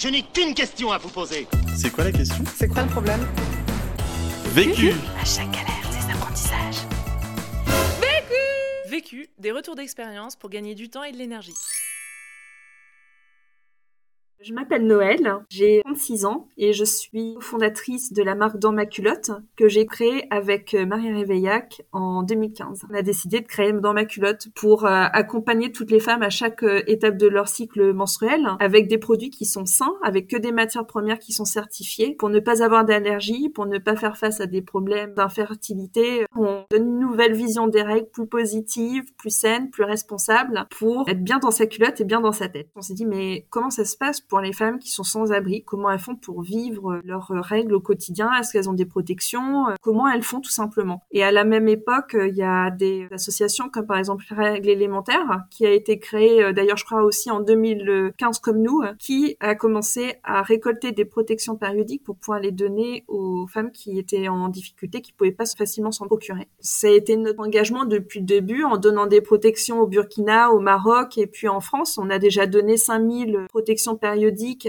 Je n'ai qu'une question à vous poser. C'est quoi la question? C'est quoi le problème? Vécu À chaque galère, des apprentissages. Vécu, des retours d'expérience pour gagner du temps et de l'énergie. Je m'appelle Noël, j'ai 36 ans et je suis fondatrice de la marque Dans ma culotte que j'ai créée avec euh, Marie Réveillac en 2015. On a décidé de créer Dans ma culotte pour euh, accompagner toutes les femmes à chaque euh, étape de leur cycle menstruel avec des produits qui sont sains, avec que des matières premières qui sont certifiées pour ne pas avoir d'allergie, pour ne pas faire face à des problèmes d'infertilité. On donne une nouvelle vision des règles plus positive, plus saine, plus responsable pour être bien dans sa culotte et bien dans sa tête. On s'est dit mais comment ça se passe pour les femmes qui sont sans abri, comment elles font pour vivre leurs règles au quotidien, est-ce qu'elles ont des protections, comment elles font tout simplement? Et à la même époque, il y a des associations comme par exemple Règles élémentaires, qui a été créée d'ailleurs je crois aussi en 2015 comme nous, qui a commencé à récolter des protections périodiques pour pouvoir les donner aux femmes qui étaient en difficulté, qui pouvaient pas facilement s'en procurer. Ça a été notre engagement depuis le début en donnant des protections au Burkina, au Maroc et puis en France. On a déjà donné 5000 protections périodiques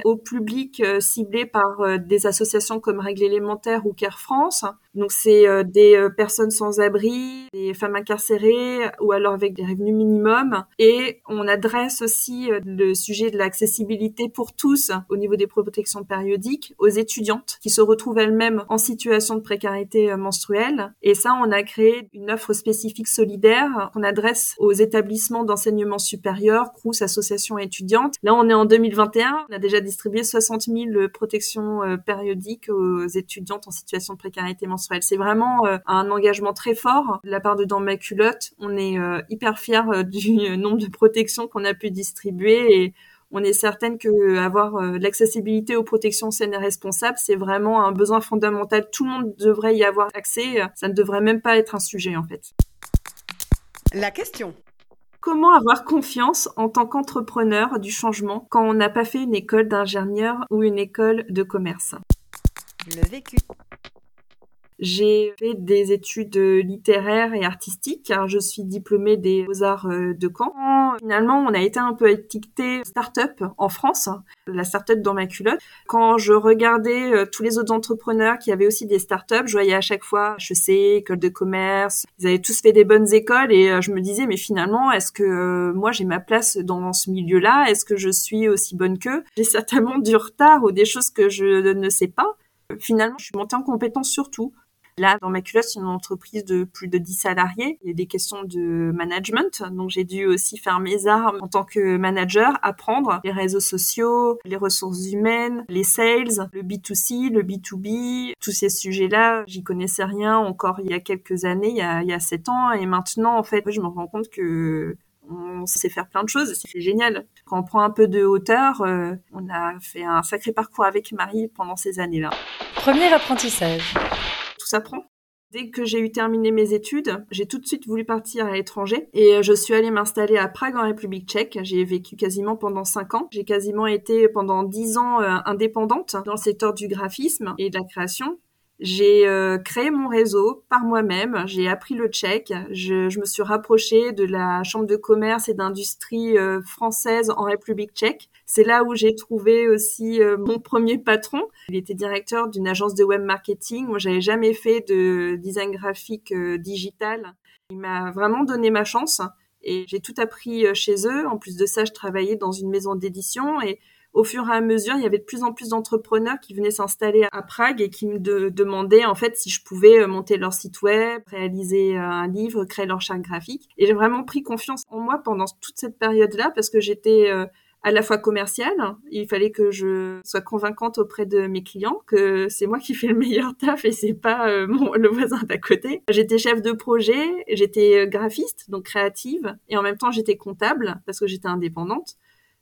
au public euh, ciblé par euh, des associations comme Règles élémentaires ou Care France. Donc c'est euh, des personnes sans abri, des femmes incarcérées ou alors avec des revenus minimums. Et on adresse aussi le sujet de l'accessibilité pour tous au niveau des protections périodiques aux étudiantes qui se retrouvent elles-mêmes en situation de précarité menstruelle. Et ça, on a créé une offre spécifique solidaire qu'on adresse aux établissements d'enseignement supérieur, CRUS, associations étudiantes. Là, on est en 2021 on a déjà distribué 60 000 protections euh, périodiques aux étudiantes en situation de précarité menstruelle. C'est vraiment euh, un engagement très fort de la part de Dans ma culotte. On est euh, hyper fiers du nombre de protections qu'on a pu distribuer et on est certaine que avoir l'accessibilité aux protections saines et responsables, c'est vraiment un besoin fondamental. Tout le monde devrait y avoir accès. Ça ne devrait même pas être un sujet en fait. La question. Comment avoir confiance en tant qu'entrepreneur du changement quand on n'a pas fait une école d'ingénieur ou une école de commerce? Le vécu. J'ai fait des études littéraires et artistiques car je suis diplômée des Beaux-Arts euh, de Caen. Finalement, on a été un peu étiqueté start-up en France, la start-up dans ma culotte. Quand je regardais euh, tous les autres entrepreneurs qui avaient aussi des start-up, je voyais à chaque fois HEC, école de commerce, ils avaient tous fait des bonnes écoles et euh, je me disais mais finalement, est-ce que moi j'ai ma place dans ce milieu-là? Est-ce que je suis aussi bonne qu'eux? J'ai certainement du retard ou des choses que je ne sais pas finalement, je suis montée en compétence sur tout. Là, dans ma culotte, c'est une entreprise de plus de 10 salariés. Il y a des questions de management. Donc, j'ai dû aussi faire mes armes en tant que manager, apprendre les réseaux sociaux, les ressources humaines, les sales, le B2C, le B2B, tous ces sujets-là. J'y connaissais rien encore il y a quelques années, il y a, il y a 7 ans. Et maintenant, en fait, je me rends compte que on sait faire plein de choses, c'est génial. Quand on prend un peu de hauteur, euh, on a fait un sacré parcours avec Marie pendant ces années-là. Premier apprentissage s'apprend. Dès que j'ai eu terminé mes études, j'ai tout de suite voulu partir à l'étranger et euh, je suis allée m'installer à Prague en République tchèque. J'ai vécu quasiment pendant cinq ans. J'ai quasiment été pendant dix ans euh, indépendante dans le secteur du graphisme et de la création. J'ai euh, créé mon réseau par moi-même, j'ai appris le tchèque, je, je, me suis rapprochée de la chambre de commerce et d'industrie euh, française en République tchèque. C'est là où j'ai trouvé aussi euh, mon premier patron. Il était directeur d'une agence de web marketing. Moi, j'avais jamais fait de design graphique digital. Il m'a vraiment donné ma chance et j'ai tout appris chez eux. En plus de ça, je travaillais dans une maison d'édition et au fur et à mesure, il y avait de plus en plus d'entrepreneurs qui venaient s'installer à Prague et qui me demandaient en fait si je pouvais euh, monter leur site web, réaliser euh, un livre, créer leur charte graphique. Et j'ai vraiment pris confiance en moi pendant toute cette période-là parce que j'étais euh, à la fois commerciale, il fallait que je sois convaincante auprès de mes clients que c'est moi qui fais le meilleur taf et c'est pas le voisin d'à côté. J'étais chef de projet, j'étais graphiste donc créative et en même temps j'étais comptable parce que j'étais indépendante.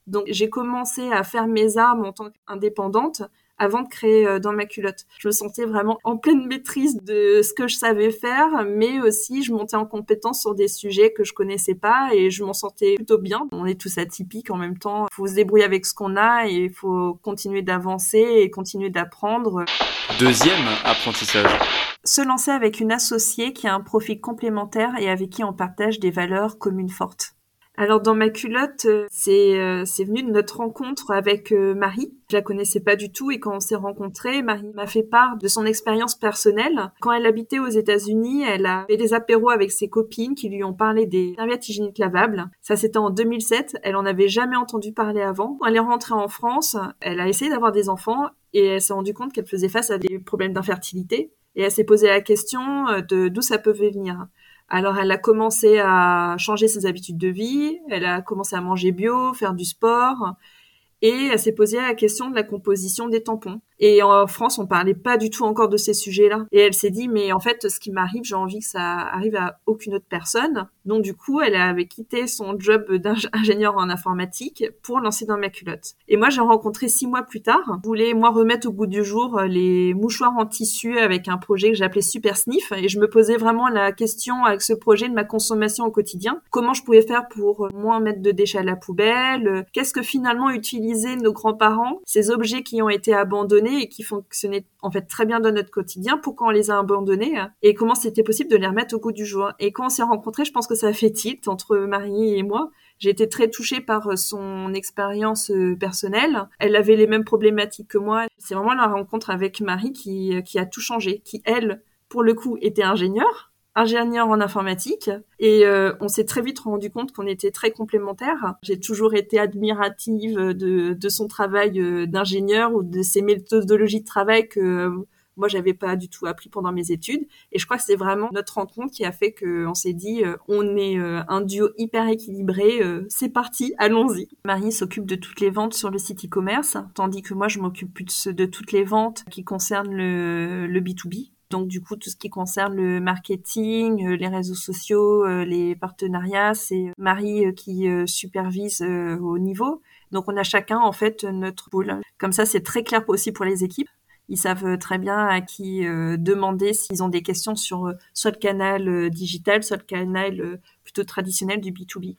Donc j'ai commencé à faire mes armes en tant qu'indépendante avant de créer euh, dans ma culotte. Je me sentais vraiment en pleine maîtrise de ce que je savais faire, mais aussi je montais en compétence sur des sujets que je connaissais pas et je m'en sentais plutôt bien. On est tous atypiques en même temps. Il faut se débrouiller avec ce qu'on a et il faut continuer d'avancer et continuer d'apprendre. Deuxième apprentissage. Se lancer avec une associée qui a un profil complémentaire et avec qui on partage des valeurs communes fortes. Alors dans ma culotte, euh, c'est euh, c'est venu de notre rencontre avec euh, Marie. Je la connaissais pas du tout et quand on s'est rencontrés, Marie m'a fait part de son expérience personnelle. Quand elle habitait aux États-Unis, elle a fait des apéros avec ses copines qui lui ont parlé des serviettes hygiéniques lavables. Ça c'était en 2007. Elle en avait jamais entendu parler avant. Quand elle est rentrée en France, elle a essayé d'avoir des enfants et elle s'est rendue compte qu'elle faisait face à des problèmes d'infertilité et elle s'est posé la question de d'où ça pouvait venir. Alors elle a commencé à changer ses habitudes de vie, elle a commencé à manger bio, faire du sport, et elle s'est posé la question de la composition des tampons. Et en France, on parlait pas du tout encore de ces sujets-là. Et elle s'est dit, mais en fait, ce qui m'arrive, j'ai envie que ça arrive à aucune autre personne. Donc du coup, elle avait quitté son job d'ingénieur en informatique pour lancer dans ma culotte. Et moi, j'ai rencontré six mois plus tard. Je voulais moi remettre au goût du jour les mouchoirs en tissu avec un projet que j'appelais Super Sniff. Et je me posais vraiment la question avec ce projet de ma consommation au quotidien. Comment je pouvais faire pour moins mettre de déchets à la poubelle? Qu'est-ce que finalement utilisaient nos grands-parents Ces objets qui ont été abandonnés et qui fonctionnaient en fait très bien dans notre quotidien, pourquoi on les a abandonnés hein, et comment c'était possible de les remettre au goût du jour? Et quand on s'est rencontrés, je pense que ça fait tilt entre Marie et moi. J'ai été très touchée par euh, son expérience euh, personnelle. Elle avait les mêmes problématiques que moi. C'est vraiment la rencontre avec Marie qui, euh, qui a tout changé, qui elle, pour le coup, était ingénieure ingénieur en informatique et on s'est très vite rendu compte qu'on était très complémentaires. J'ai toujours été admirative de, de son travail d'ingénieur ou de ses méthodologies de travail que moi j'avais pas du tout appris pendant mes études et je crois que c'est vraiment notre rencontre qui a fait qu'on s'est dit on est un duo hyper équilibré c'est parti allons-y Marie s'occupe de toutes les ventes sur le site e-commerce tandis que moi je m'occupe plus de toutes les ventes qui concernent le, le B2B donc du coup, tout ce qui concerne le marketing, euh, les réseaux sociaux, euh, les partenariats, c'est Marie euh, qui supervise au niveau. Donc on a chacun en fait notre pôle. Comme ça, c'est très clair aussi pour les équipes. Ils savent très bien à qui demander s'ils ont des questions sur soit le canal digital, soit le canal plutôt traditionnel du B2B.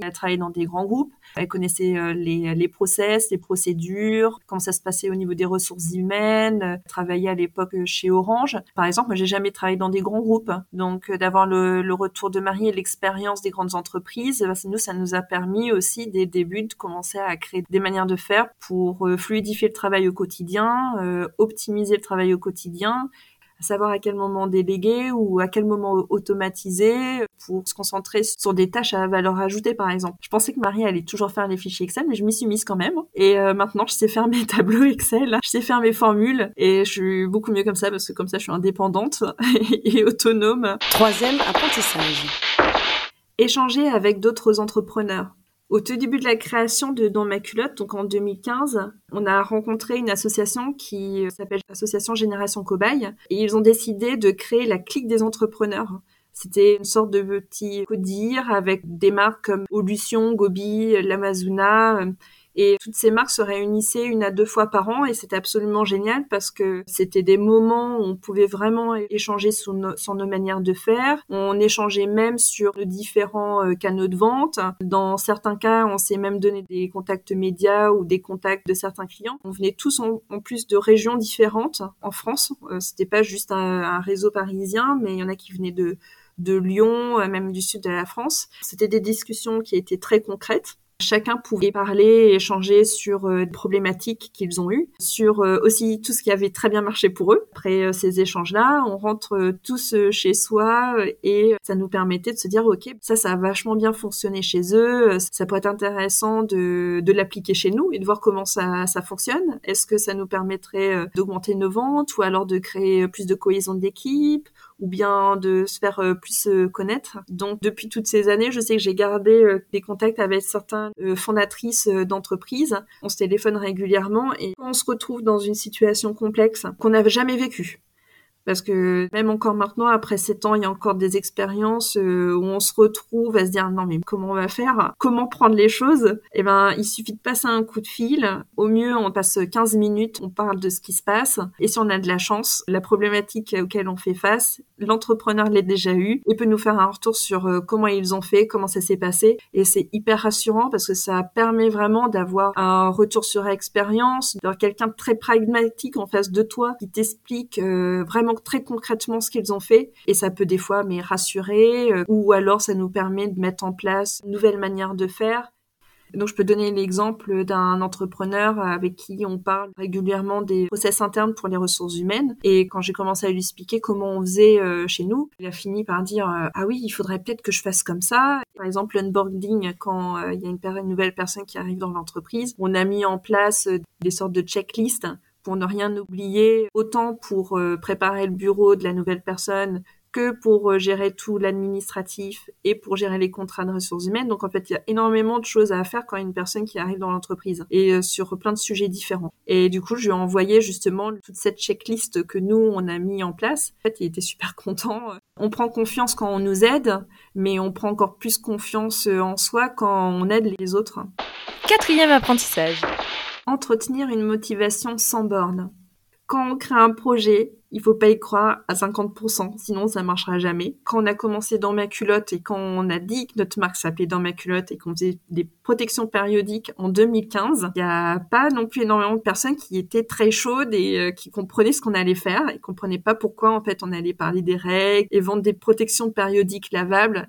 Elle a travaillé dans des grands groupes. Elle connaissait euh, les, les process, les procédures, comment ça se passait au niveau des ressources humaines. Elle travaillait à l'époque chez Orange. Par exemple, moi, j'ai jamais travaillé dans des grands groupes. Donc, euh, d'avoir le, le, retour de Marie et l'expérience des grandes entreprises, bah, nous, ça nous a permis aussi dès le début de commencer à créer des manières de faire pour euh, fluidifier le travail au quotidien, optimiser le travail au quotidien savoir à quel moment déléguer ou à quel moment automatiser pour se concentrer sur des tâches à valeur ajoutée, par exemple. Je pensais que Marie allait toujours faire les fichiers Excel, mais je m'y suis mise quand même. Et euh, maintenant, je sais faire mes tableaux Excel, je sais faire mes formules, et je suis beaucoup mieux comme ça parce que comme ça, je suis indépendante et autonome. Troisième apprentissage. Échanger avec d'autres entrepreneurs. Au tout début de la création de Dans ma culotte, donc en 2015, on a rencontré une association qui s'appelle Association Génération Cobaye et ils ont décidé de créer la clique des entrepreneurs. C'était une sorte de petit codir avec des marques comme Olution, Gobi, L'Amazona, et toutes ces marques se réunissaient une à deux fois par an et c'était absolument génial parce que c'était des moments où on pouvait vraiment échanger sur nos, manières de faire. On échangeait même sur de différents euh, canaux de vente. Dans certains cas, on s'est même donné des contacts médias ou des contacts de certains clients. On venait tous en, plus de régions différentes en France. Euh, c'était pas juste un, réseau parisien, mais il y en a qui venaient de de Lyon, euh, même du sud de la France. C'était des discussions qui étaient très concrètes Chacun pouvait parler et échanger sur euh, des problématiques qu'ils ont eues, sur euh, aussi tout ce qui avait très bien marché pour eux. Après euh, ces échanges-là, on rentre tous chez soi et ça nous permettait de se dire, OK, ça, ça a vachement bien fonctionné chez eux, ça pourrait être intéressant de, de l'appliquer chez nous et de voir comment ça, ça fonctionne. Est-ce que ça nous permettrait d'augmenter nos ventes ou alors de créer plus de cohésion d'équipe ou bien de se faire plus connaître. Donc depuis toutes ces années, je sais que j'ai gardé des contacts avec certains euh, fondatrice euh, d'entreprise. On se téléphone régulièrement et on se retrouve dans une situation complexe qu'on n'avait jamais vécue. Parce que même encore maintenant, après sept ans, il y a encore des expériences euh, où on se retrouve à se dire non mais comment on va faire? Comment prendre les choses? Eh ben, il suffit de passer un coup de fil. Au mieux, on passe 15 minutes, on parle de ce qui se passe. Et si on a de la chance, la problématique auquel on fait face, l'entrepreneur l'a déjà eu et peut nous faire un retour sur euh, comment ils ont fait, comment ça s'est passé. Et c'est hyper rassurant parce que ça permet vraiment d'avoir un retour sur expérience, d'avoir quelqu'un de très pragmatique en face de toi qui t'explique euh, vraiment très concrètement ce qu'ils ont fait et ça peut des fois mais rassurer euh, ou alors ça nous permet de mettre en place une nouvelle manière de faire donc, je peux donner l'exemple d'un entrepreneur avec qui on parle régulièrement des process internes pour les ressources humaines. Et quand j'ai commencé à lui expliquer comment on faisait euh, chez nous, il a fini par dire euh, ah oui, il faudrait peut-être que je fasse comme ça. Par exemple, l'onboarding, quand il y a une nouvelle personne qui arrive dans l'entreprise, on a mis en place des sortes de checklists pour ne rien oublier, autant pour préparer le bureau de la nouvelle personne que pour euh, gérer tout l'administratif et pour gérer les contrats de ressources humaines. Donc en fait, il y a énormément de choses à faire quand une personne qui arrive dans l'entreprise et euh, sur plein de sujets différents. Et du coup, je lui ai envoyé justement toute cette checklist que nous, on a mis en place. En fait, il était super content. On prend confiance quand on nous aide, mais on prend encore plus confiance euh, en soi quand on aide les autres. Quatrième apprentissage. Entretenir une motivation sans borne. Quand on crée un projet, il faut pas y croire à 50%, sinon ça marchera jamais. Quand on a commencé dans ma culotte et quand on a dit que notre marque s'appelait dans ma culotte et qu'on faisait des protections périodiques en 2015, il n'y a pas non plus énormément de personnes qui étaient très chaudes et euh, qui comprenaient ce qu'on allait faire et comprenaient pas pourquoi en fait on allait parler des règles et vendre des protections périodiques lavables.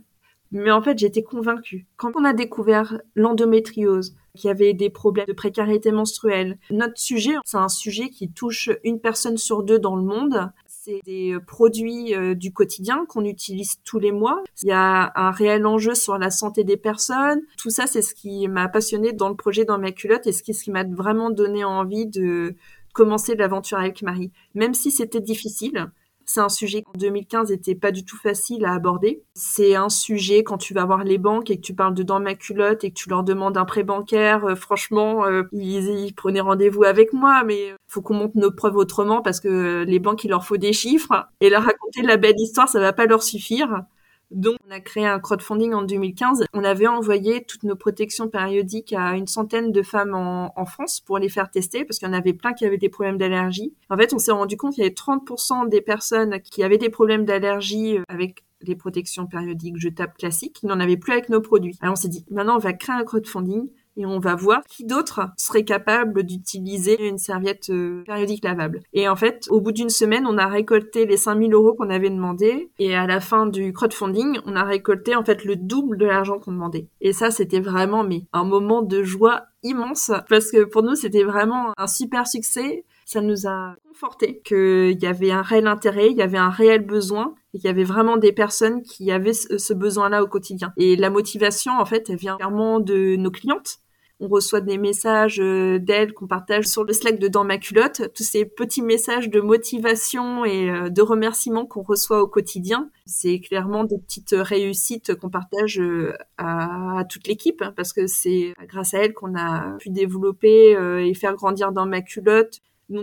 Mais en fait, j'étais convaincue. Quand on a découvert l'endométriose, qu'il y avait des problèmes de précarité menstruelle. Notre sujet, c'est un sujet qui touche une personne sur deux dans le monde. C'est des produits euh, du quotidien qu'on utilise tous les mois. Il y a un réel enjeu sur la santé des personnes. Tout ça, c'est ce qui m'a passionné dans le projet dans ma culotte et ce qui, ce qui m'a vraiment donné envie de commencer l'aventure avec Marie. Même si c'était difficile, c'est un sujet qui en 2015 était pas du tout facile à aborder. C'est un sujet quand tu vas voir les banques et que tu parles de dans ma culotte et que tu leur demandes un prêt bancaire, euh, franchement, euh, ils, prenaient rendez-vous avec moi, mais faut qu'on monte nos preuves autrement parce que les banques, il leur faut des chiffres et leur raconter la belle histoire, ça va pas leur suffire. Donc, on a créé un crowdfunding en 2015. On avait envoyé toutes nos protections périodiques à une centaine de femmes en, France pour les faire tester parce qu'il y en avait plein qui avaient des problèmes d'allergie. En fait, on s'est rendu compte qu'il y avait 30% des personnes qui avaient des problèmes d'allergie euh, avec les protections périodiques jetables classiques qui n'en avaient plus avec nos produits. Alors, on s'est dit, maintenant, on va créer un crowdfunding et on va voir qui d'autre serait capable d'utiliser une serviette euh, périodique lavable. Et en fait, au bout d'une semaine, on a récolté les 5000 euros qu'on avait demandé et à la fin du crowdfunding, on a récolté en fait le double de l'argent qu'on demandait. Et ça, c'était vraiment mais un moment de joie immense parce que pour nous, c'était vraiment un super succès. Ça nous a conforté qu'il y avait un réel intérêt, il y avait un réel besoin et qu'il y avait vraiment des personnes qui avaient ce besoin-là au quotidien. Et la motivation, en fait, elle vient clairement de nos clientes on reçoit des messages euh, d'elles qu'on partage sur le Slack de Dans ma culotte, tous ces petits messages de motivation et euh, de remerciements qu'on reçoit au quotidien. C'est clairement des petites réussites qu'on partage euh, à, toute l'équipe hein, parce que c'est grâce à elles qu'on a pu développer et faire grandir Dans ma culotte.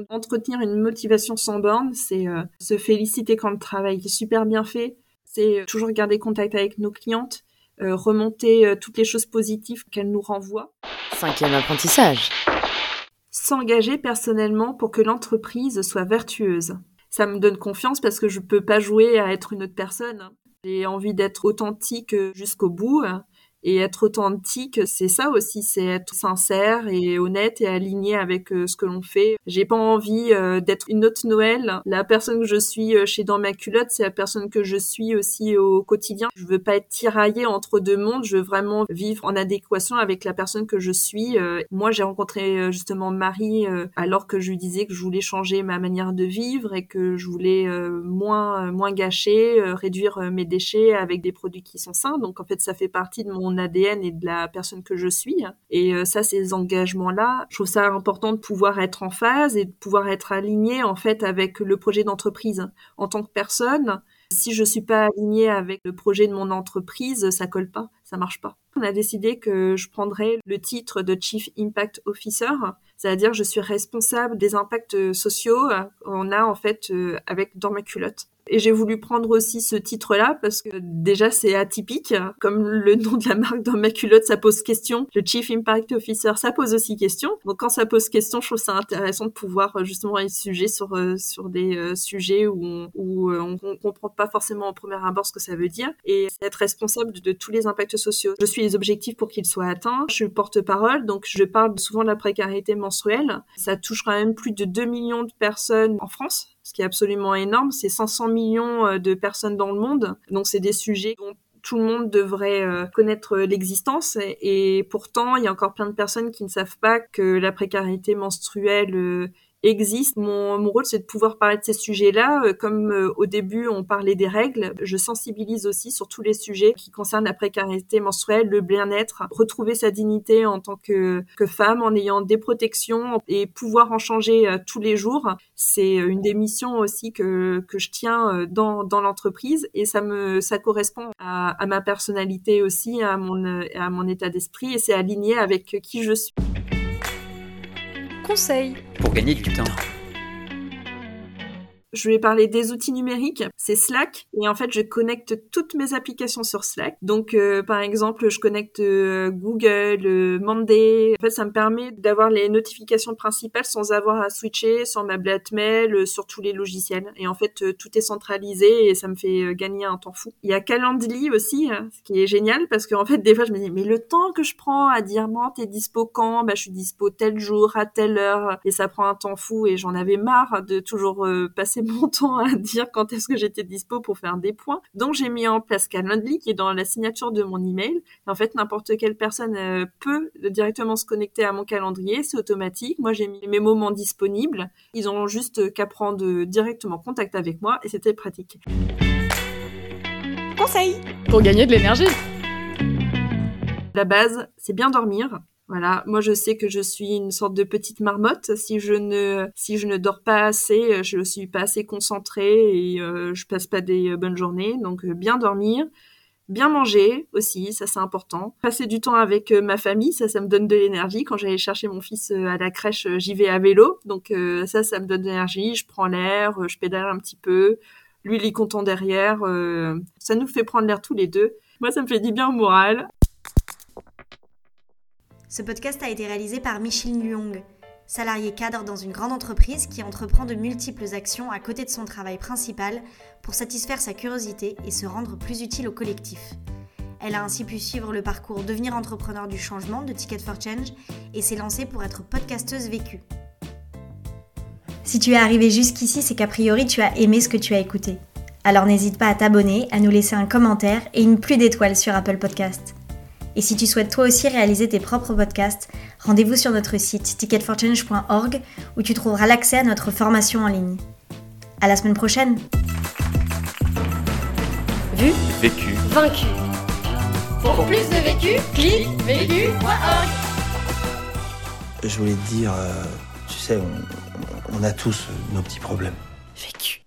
Entretenir une motivation sans borne, c'est se féliciter quand le travail est super bien fait, c'est toujours garder contact avec nos clientes, remonter toutes les choses positives qu'elles nous renvoient. Cinquième apprentissage. S'engager personnellement pour que l'entreprise soit vertueuse. Ça me donne confiance parce que je peux pas jouer à être une autre personne. J'ai envie d'être authentique jusqu'au bout et être authentique, c'est ça aussi, c'est être sincère et honnête et aligné avec euh, ce que l'on fait. J'ai pas envie euh, d'être une autre Noël. La personne que je suis euh, chez Dans ma culotte, c'est la personne que je suis aussi au quotidien. Je veux pas être tiraillée entre deux mondes, je veux vraiment vivre en adéquation avec la personne que je suis. moi, j'ai rencontré justement Marie alors que je lui disais que je voulais changer ma manière de vivre et que je voulais moins moins gâcher, réduire mes déchets avec des produits qui sont sains. Donc en fait, ça fait partie de mon ADN et de la personne que je suis. Et euh, ça, ces engagements-là, je trouve ça important de pouvoir être en phase et de pouvoir être aligné en fait avec le projet d'entreprise. En tant que personne, si je suis pas alignée avec le projet de mon entreprise, ça colle pas, ça marche pas. On a décidé que je prendrais le titre de Chief Impact Officer, c'est-à-dire je suis responsable des impacts sociaux qu'on a en fait euh, avec dans ma culotte. Et j'ai voulu prendre aussi ce titre-là parce que déjà c'est atypique. Comme le nom de la marque dans ma culotte, ça pose question. Le Chief Impact Officer, ça pose aussi question. Donc quand ça pose question, je trouve ça intéressant de pouvoir euh, justement aller sujet sur euh, sur des euh, sujets où on, où on, comprend pas forcément en premier abord ce que ça veut dire et être responsable de, tous les impacts sociaux. Je suis objectifs pour qu'ils soient atteints. Je suis porte-parole, donc je parle souvent de la précarité menstruelle. Ça touche quand même plus de 2 millions de personnes en France, ce qui est absolument énorme. C'est 500 millions euh, de personnes dans le monde. Donc c'est des sujets dont tout le monde devrait euh, connaître l'existence et pourtant il y a encore plein de personnes qui ne savent pas que la précarité menstruelle euh, existe. Mon, mon rôle, c'est de pouvoir parler de ces sujets-là. Euh, comme euh, au début, on parlait des règles, je sensibilise aussi sur tous les sujets qui concernent la précarité menstruelle, le bien-être, retrouver sa dignité en tant que, que femme en ayant des protections et pouvoir en changer euh, tous les jours. C'est une des missions aussi que, que je tiens dans, dans l'entreprise et ça me ça correspond à, à ma personnalité aussi, à mon, à mon état d'esprit et c'est aligné avec qui je suis conseil pour gagner du temps. Je vais parler des outils numériques. C'est Slack et en fait je connecte toutes mes applications sur Slack. Donc euh, par exemple je connecte euh, Google, euh, Monday. En fait ça me permet d'avoir les notifications principales sans avoir à switcher sur ma boîte mail, sur tous les logiciels. Et en fait tout est centralisé et ça me fait gagner un temps fou. Il y a Calendly aussi, hein, ce qui est génial parce qu'en fait des fois je me dis mais le temps que je prends à dire bon t'es dispo quand? Bah je suis dispo tel jour à telle heure et ça prend un temps fou et j'en avais marre de toujours passer mon temps à dire quand est-ce que j'étais dispo pour faire des points. Donc j'ai mis en place Calendly qui est dans la signature de mon email. en fait, n'importe quelle personne euh, peut directement se connecter à mon calendrier, c'est automatique. Moi, j'ai mis mes moments disponibles. Ils ont juste qu'à prendre directement contact avec moi et c'était pratique. Conseil pour gagner de l'énergie. La base, c'est bien dormir. Voilà, moi je sais que je suis une sorte de petite marmotte. Si je ne si je ne dors pas assez, je suis pas assez concentrée et euh, je passe pas des bonnes journées. Donc euh, bien dormir, bien manger aussi, ça c'est important. Passer du temps avec euh, ma famille, ça ça me donne de l'énergie. Quand j'allais chercher mon fils à la crèche, j'y vais à vélo, donc ça ça me donne de l'énergie. Je prends l'air, je pédale un petit peu. Lui il est content derrière. ça nous fait prendre l'air tous les deux. Moi ça me fait du bien au moral. Ce podcast a été réalisé par Micheline Luong, salariée cadre dans une grande entreprise qui entreprend de multiples actions à côté de son travail principal pour satisfaire sa curiosité et se rendre plus utile au collectif. Elle a ainsi pu suivre le parcours Devenir entrepreneur du changement de Ticket for Change et s'est lancée pour être podcasteuse vécue. Si tu es arrivé jusqu'ici, c'est qu'a priori tu as aimé ce que tu as écouté. Alors n'hésite pas à t'abonner, à nous laisser un commentaire et une pluie d'étoiles sur Apple Podcast. Et si tu souhaites toi aussi réaliser tes propres podcasts, rendez-vous sur notre site ticketforchange.org où tu trouveras l'accès à notre formation en ligne. À la semaine prochaine. Vu, vécu, vaincu. Pour plus de vécu, clique vécu.org. Je voulais te dire, euh, tu sais, on, on a tous nos petits problèmes. Vécu.